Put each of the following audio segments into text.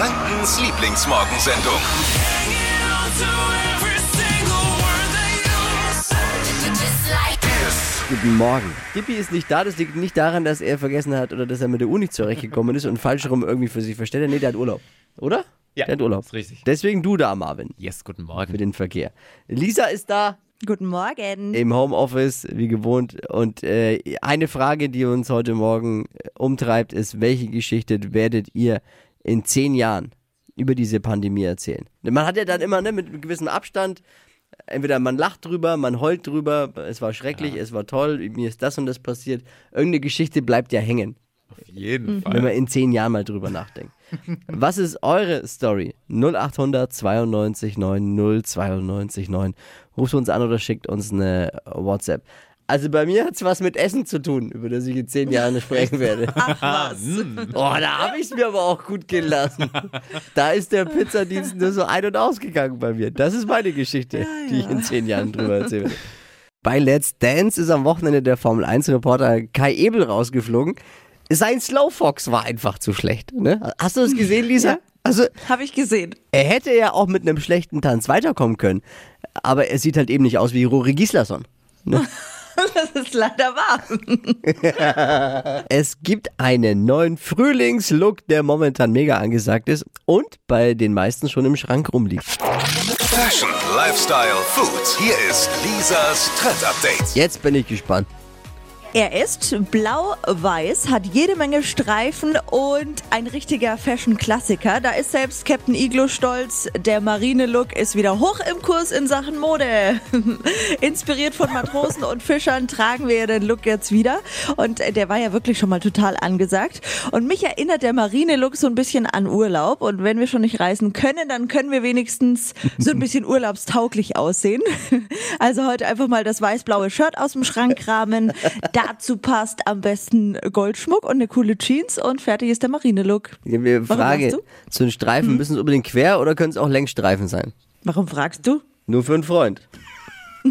Frankens Lieblingsmorgensendung. Guten Morgen. Dippi ist nicht da, das liegt nicht daran, dass er vergessen hat oder dass er mit der Uni zurechtgekommen ist und falsch rum irgendwie für sich verstellt. Nee, der hat Urlaub. Oder? Ja, Der hat Urlaub. ist richtig. Deswegen du da, Marvin, Yes, guten für Morgen. den Verkehr. Lisa ist da Guten Morgen. im Homeoffice, wie gewohnt. Und äh, eine Frage, die uns heute Morgen äh, umtreibt, ist, welche Geschichte werdet ihr in zehn Jahren über diese Pandemie erzählen? Man hat ja dann immer ne, mit einem gewissen Abstand, entweder man lacht drüber, man heult drüber, es war schrecklich, es war toll, mir ist das und das passiert. Irgendeine Geschichte bleibt ja hängen, Auf jeden wenn Fall. man in zehn Jahren mal drüber nachdenkt. Was ist eure Story? 0800 92 9 092 9. Ruft uns an oder schickt uns eine WhatsApp. Also bei mir hat es was mit Essen zu tun, über das ich in zehn Jahren sprechen werde. Was? Oh, da habe ich es mir aber auch gut gehen lassen. Da ist der Pizzadienst nur so ein- und ausgegangen bei mir. Das ist meine Geschichte, die ich in zehn Jahren drüber erzähle. Bei Let's Dance ist am Wochenende der Formel 1-Reporter Kai Ebel rausgeflogen. Sein Slowfox war einfach zu schlecht. Ne? Hast du das gesehen, Lisa? Ja. Also, Habe ich gesehen. er hätte ja auch mit einem schlechten Tanz weiterkommen können. Aber er sieht halt eben nicht aus wie Rory Gislason. Das ist leider wahr. Es gibt einen neuen Frühlingslook, der momentan mega angesagt ist und bei den meisten schon im Schrank rumliegt. Fashion, Lifestyle, Food. Hier ist Lisas Trend Update. Jetzt bin ich gespannt. Er ist blau-weiß, hat jede Menge Streifen und ein richtiger Fashion-Klassiker. Da ist selbst Captain Iglo stolz. Der Marine-Look ist wieder hoch im Kurs in Sachen Mode. Inspiriert von Matrosen und Fischern tragen wir den Look jetzt wieder. Und äh, der war ja wirklich schon mal total angesagt. Und mich erinnert der Marine-Look so ein bisschen an Urlaub. Und wenn wir schon nicht reisen können, dann können wir wenigstens so ein bisschen urlaubstauglich aussehen. Also heute einfach mal das weiß-blaue Shirt aus dem Schrank kramen. Dazu passt am besten Goldschmuck und eine coole Jeans und fertig ist der Marine-Look. Frage, zu den Streifen müssen es unbedingt quer oder können es auch Längsstreifen sein? Warum fragst du? Nur für einen Freund.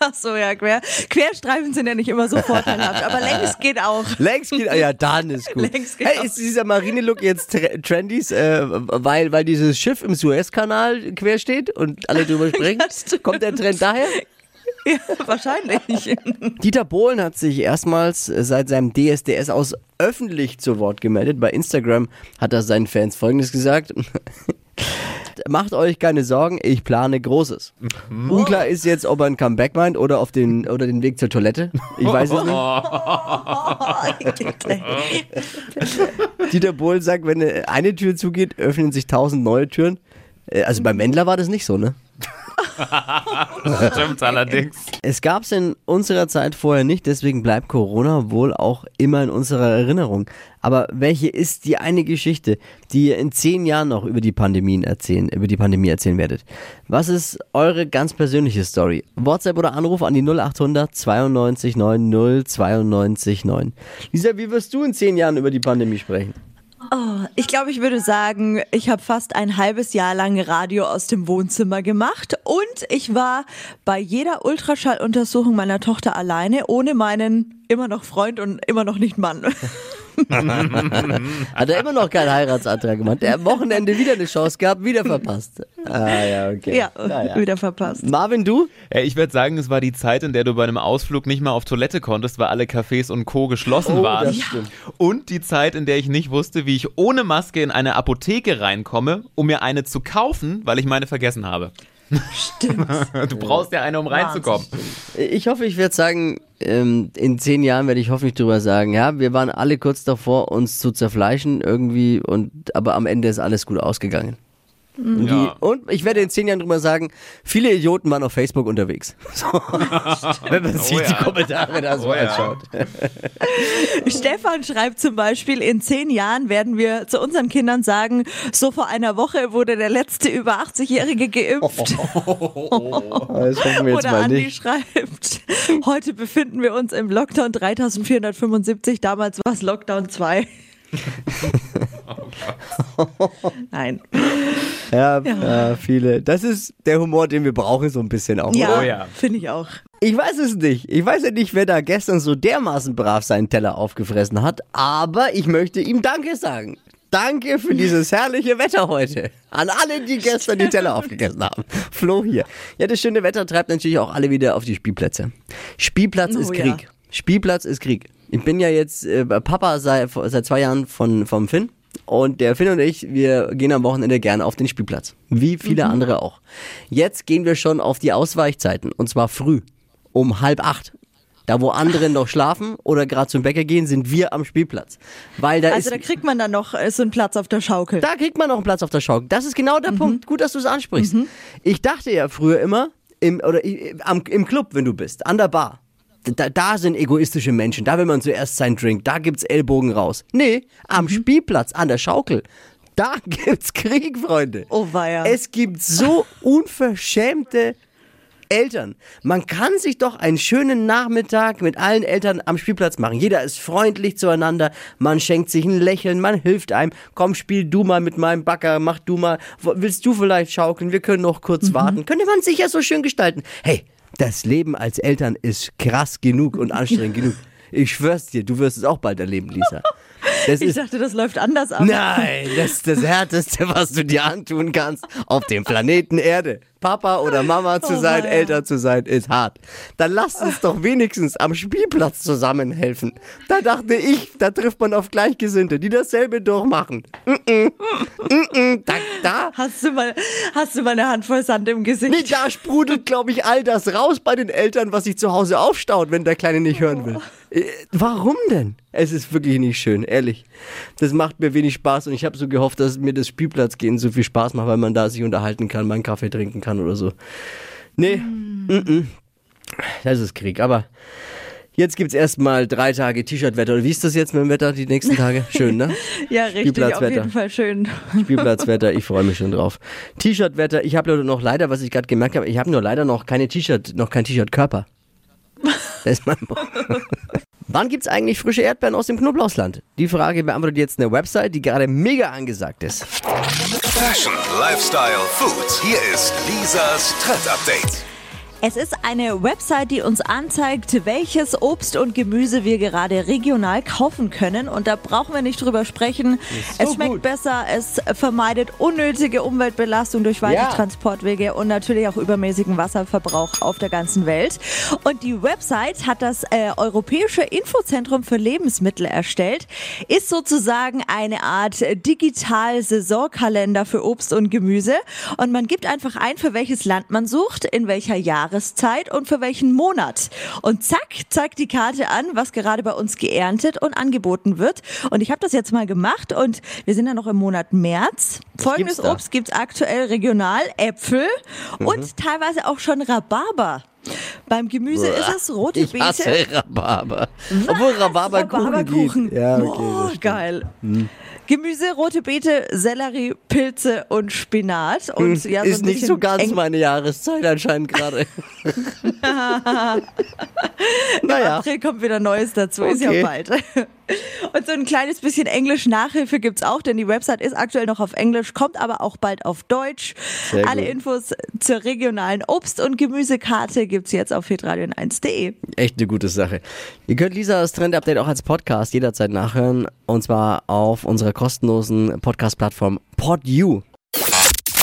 Ach so, ja, quer. Querstreifen sind ja nicht immer so vorteilhaft, aber längs geht auch. Längs geht, ah ja, dann ist gut. Längs geht hey, auch. ist dieser Marine-Look jetzt tre- trendy, äh, weil, weil dieses Schiff im Suezkanal quer steht und alle drüber sprechen? Ja. Kommt der Trend daher? Ja, wahrscheinlich. Dieter Bohlen hat sich erstmals seit seinem DSDS aus öffentlich zu Wort gemeldet. Bei Instagram hat er seinen Fans folgendes gesagt. Macht euch keine Sorgen, ich plane Großes. Unklar ist jetzt, ob er ein Comeback meint oder auf den oder den Weg zur Toilette. Ich weiß es nicht. Dieter Bohlen sagt, wenn eine Tür zugeht, öffnen sich tausend neue Türen. Äh, Also beim Wendler war das nicht so, ne? Stimmt allerdings. Es gab es in unserer Zeit vorher nicht, deswegen bleibt Corona wohl auch immer in unserer Erinnerung. Aber welche ist die eine Geschichte, die ihr in zehn Jahren noch über die Pandemien erzählen, über die Pandemie erzählen werdet? Was ist eure ganz persönliche Story? WhatsApp oder Anruf an die 0800 92 90 92 9. Lisa, wie wirst du in zehn Jahren über die Pandemie sprechen? Oh, ich glaube, ich würde sagen, ich habe fast ein halbes Jahr lang Radio aus dem Wohnzimmer gemacht und ich war bei jeder Ultraschalluntersuchung meiner Tochter alleine, ohne meinen immer noch Freund und immer noch nicht Mann. Hat er immer noch keinen Heiratsantrag gemacht? Der am Wochenende wieder eine Chance gehabt, wieder verpasst. Ah ja, okay. ja, Naja. wieder verpasst. Marvin, du? Ja, ich würde sagen, es war die Zeit, in der du bei einem Ausflug nicht mal auf Toilette konntest, weil alle Cafés und Co. geschlossen Oh, waren. das stimmt. Und die Zeit, in der ich nicht wusste, wie ich ohne Maske in eine Apotheke reinkomme, um mir eine zu kaufen, weil ich meine vergessen habe. Stimmt. Du brauchst ja eine, um reinzukommen. Ich hoffe, ich werde sagen, ähm, in zehn Jahren werde ich hoffentlich drüber sagen, ja, wir waren alle kurz davor, uns zu zerfleischen irgendwie, und aber am Ende ist alles gut ausgegangen. Und, die, Ja. und ich werde in zehn Jahren drüber sagen, viele Idioten waren auf Facebook unterwegs. So. Wenn man sich ja. die Kommentare da so Oh ja. anschaut. Stefan schreibt zum Beispiel, in zehn Jahren werden wir zu unseren Kindern sagen, so vor einer Woche wurde der letzte über 80-Jährige geimpft. Jetzt Oder Andi nicht. schreibt, heute befinden wir uns im Lockdown 3475, damals war es Lockdown 2. Nein. Ja, ja, viele. Das ist der Humor, den wir brauchen, so ein bisschen auch. Ja, Oh ja. finde ich auch. Ich weiß es nicht. Ich weiß ja nicht, wer da gestern so dermaßen brav seinen Teller aufgefressen hat, aber ich möchte ihm Danke sagen. Danke für dieses herrliche Wetter heute. An alle, die gestern die Teller aufgegessen haben. Flo hier. Ja, das schöne Wetter treibt natürlich auch alle wieder auf die Spielplätze. Spielplatz Oh ist ja. Spielplatz ist Krieg. Ich bin ja jetzt äh, Papa seit, seit zwei Jahren von, vom Finn. Und der Finn und ich, wir gehen am Wochenende gerne auf den Spielplatz. Wie viele andere auch. Jetzt gehen wir schon auf die Ausweichzeiten. Und zwar früh. Um halb acht. Da, wo andere noch schlafen oder gerade zum Bäcker gehen, sind wir am Spielplatz. Weil da Also ist da kriegt man dann noch äh, so einen Platz auf der Schaukel. da kriegt man noch einen Platz auf der Schaukel. Das ist genau der Punkt. Gut, dass du es ansprichst. Ich dachte ja früher immer, im, oder i- am, im Club, wenn du bist, an der Bar. Da, da sind egoistische Menschen. Da will man zuerst seinen Drink. Da gibt's Ellbogen raus. Nee, am Spielplatz, an der Schaukel. Da gibt's Krieg, Freunde. Oh weia. Es gibt so unverschämte Eltern. Man kann sich doch einen schönen Nachmittag mit allen Eltern am Spielplatz machen. Jeder ist freundlich zueinander, man schenkt sich ein Lächeln, man hilft einem. Komm, spiel du mal mit meinem Backer, mach du mal. Willst du vielleicht schaukeln? Wir können noch kurz warten. Könnte man sich ja so schön gestalten. Hey, das Leben als Eltern ist krass genug und anstrengend genug. Ich schwör's dir, du wirst es auch bald erleben, Lisa. Das ich ist dachte, das läuft anders ab. Nein, das ist das Härteste, was du dir antun kannst auf dem Planeten Erde. Papa oder Mama zu Oh, sein, weia. Eltern zu sein, ist hart. Dann lasst uns doch wenigstens am Spielplatz zusammenhelfen. Da dachte ich, da trifft man auf Gleichgesinnte, die dasselbe durchmachen. Mm -mm. Mm. Da, da, Hast du mal, hast du mal eine Handvoll Sand im Gesicht? nee, da sprudelt, glaube ich, all das raus bei den Eltern, was sich zu Hause aufstaut, wenn der Kleine nicht hören will. Äh, Warum denn? Es ist wirklich nicht schön, ehrlich. Das macht mir wenig Spaß und ich habe so gehofft, dass mir das Spielplatzgehen so viel Spaß macht, weil man da sich unterhalten kann, mal einen Kaffee trinken kann oder so. Nee, mm. -mm. das ist Krieg. Aber jetzt gibt's erstmal drei Tage T-Shirt-Wetter. Wie ist das jetzt mit dem Wetter die nächsten Tage? Schön, ne? Ja, richtig, auf Spielplatzwetter. jeden Fall schön. Spielplatzwetter, ich freue mich schon drauf. T-Shirt-Wetter, ich habe noch leider, was ich gerade gemerkt habe, ich habe nur leider noch keine T-Shirt, noch kein T-Shirt-Körper. Das ist mein Wann gibt's eigentlich frische Erdbeeren aus dem Knoblauchsland? Die Frage beantwortet jetzt eine Website, die gerade mega angesagt ist. Fashion, Lifestyle, Food. Hier ist Lisas Trend Update. Es ist eine Website, die uns anzeigt, welches Obst und Gemüse wir gerade regional kaufen können. Und da brauchen wir nicht drüber sprechen. so es schmeckt gut. besser, es vermeidet unnötige Umweltbelastung durch weite Ja. Transportwege und natürlich auch übermäßigen Wasserverbrauch auf der ganzen Welt. Und die Website hat das äh, Europäische Infozentrum für Lebensmittel erstellt. Ist sozusagen eine Art Digital-Saisonkalender für Obst und Gemüse. Und man gibt einfach ein, für welches Land man sucht, in welcher Jahreszeit und für welchen Monat. Und zack, zeigt die Karte an, was gerade bei uns geerntet und angeboten wird. Und ich habe das jetzt mal gemacht und wir sind ja noch im Monat März. Folgendes gibt's? Obst gibt's aktuell regional, Äpfel Mhm. und teilweise auch schon Rhabarber. Beim Gemüse ist es rote Ich Beete. hasse Rhabarber. Obwohl Rhabarberkuchen Rhabarberkuchen. Ja, okay. Boah, das stimmt. Gemüse, rote Beete, Sellerie, Pilze und Spinat. Und ja, so Hm, ist nicht so ganz eng- meine Jahreszeit anscheinend gerade. Im naja. April kommt wieder Neues dazu, ist ja Okay. bald. Und so ein kleines bisschen Englisch-Nachhilfe gibt's auch, denn die Website ist aktuell noch auf Englisch, kommt aber auch bald auf Deutsch. Sehr Alle gut. Infos zur regionalen Obst- und Gemüsekarte gibt's jetzt auf hitradion1.de. Echt eine gute Sache. Ihr könnt Lisas Trend Update auch als Podcast jederzeit nachhören. Und zwar auf unserer kostenlosen Podcast-Plattform PodU.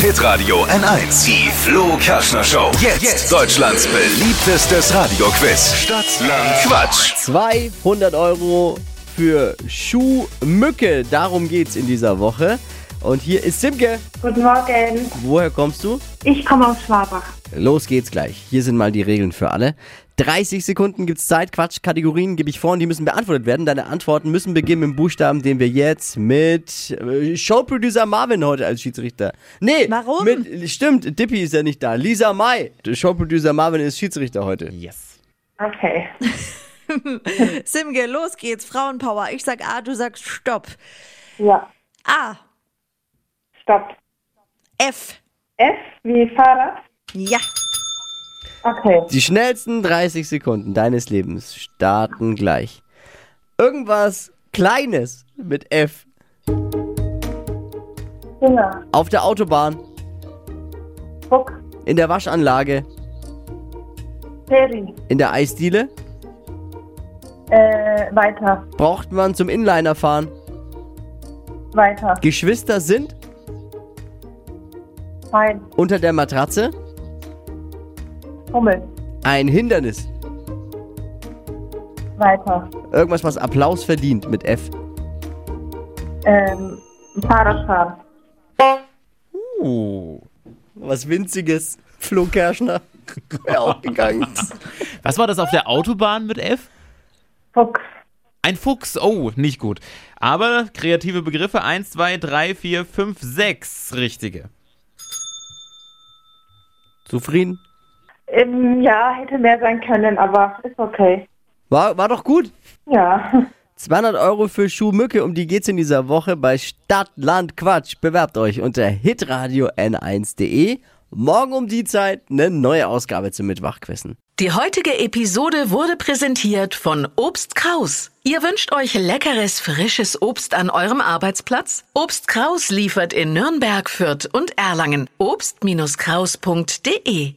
Hitradio N1. Die Flo Kerschner Show. Jetzt, Deutschlands beliebtestes Radioquiz. Stadt, Land, Quatsch. 200 Euro für Schuhmücke. Darum geht's in dieser Woche. Und hier ist Simke. Guten Morgen. Woher kommst du? Ich komme aus Schwabach. Los geht's gleich. Hier sind mal die Regeln für alle. 30 Sekunden gibt's Zeit. Quatschkategorien gebe ich vor und die müssen beantwortet werden. Deine Antworten müssen beginnen mit dem Buchstaben, den wir jetzt mit äh, Showproducer Marvin heute als Schiedsrichter. Nee, Warum? Mit, stimmt, Dippy ist ja nicht da. Lisa Mai. Showproducer Marvin ist Schiedsrichter heute. Yes. Okay. Simge, los geht's, Frauenpower. Ich sag A, du sagst Stopp. Ja. A, Stopp. F. F wie Fahrrad. Ja. Okay. Die schnellsten 30 Sekunden deines Lebens starten gleich. Irgendwas Kleines mit F Finger. auf der Autobahn, Fuck. in der Waschanlage, Ferry. in der Eisdiele, Äh, weiter. braucht man zum Inliner fahren, Weiter. Geschwister sind Fein. unter der Matratze Hummel. ein Hindernis. Weiter. Irgendwas, was Applaus verdient mit F. Ähm, Fahrradfahren. Uh. Was Winziges. Flo Kerschner. Wäre auch gegangen. Was war das auf der Autobahn mit F? Fuchs. Ein Fuchs. Oh, nicht gut. Aber kreative Begriffe. Eins, zwei, drei, vier, fünf, sechs. Richtige. Zufrieden? Ähm, ja, hätte mehr sein können, aber ist okay. War, war doch gut. Ja. 200 Euro für Schuhmücke, um die geht's in dieser Woche bei Stadt, Land, Quatsch. Bewerbt euch unter hitradio n1.de. Morgen um die Zeit eine neue Ausgabe zum Mittwochquissen. Die heutige Episode wurde präsentiert von Obst Kraus. Ihr wünscht euch leckeres, frisches Obst an eurem Arbeitsplatz? Obst Kraus liefert in Nürnberg, Fürth und Erlangen. Obst-Kraus.de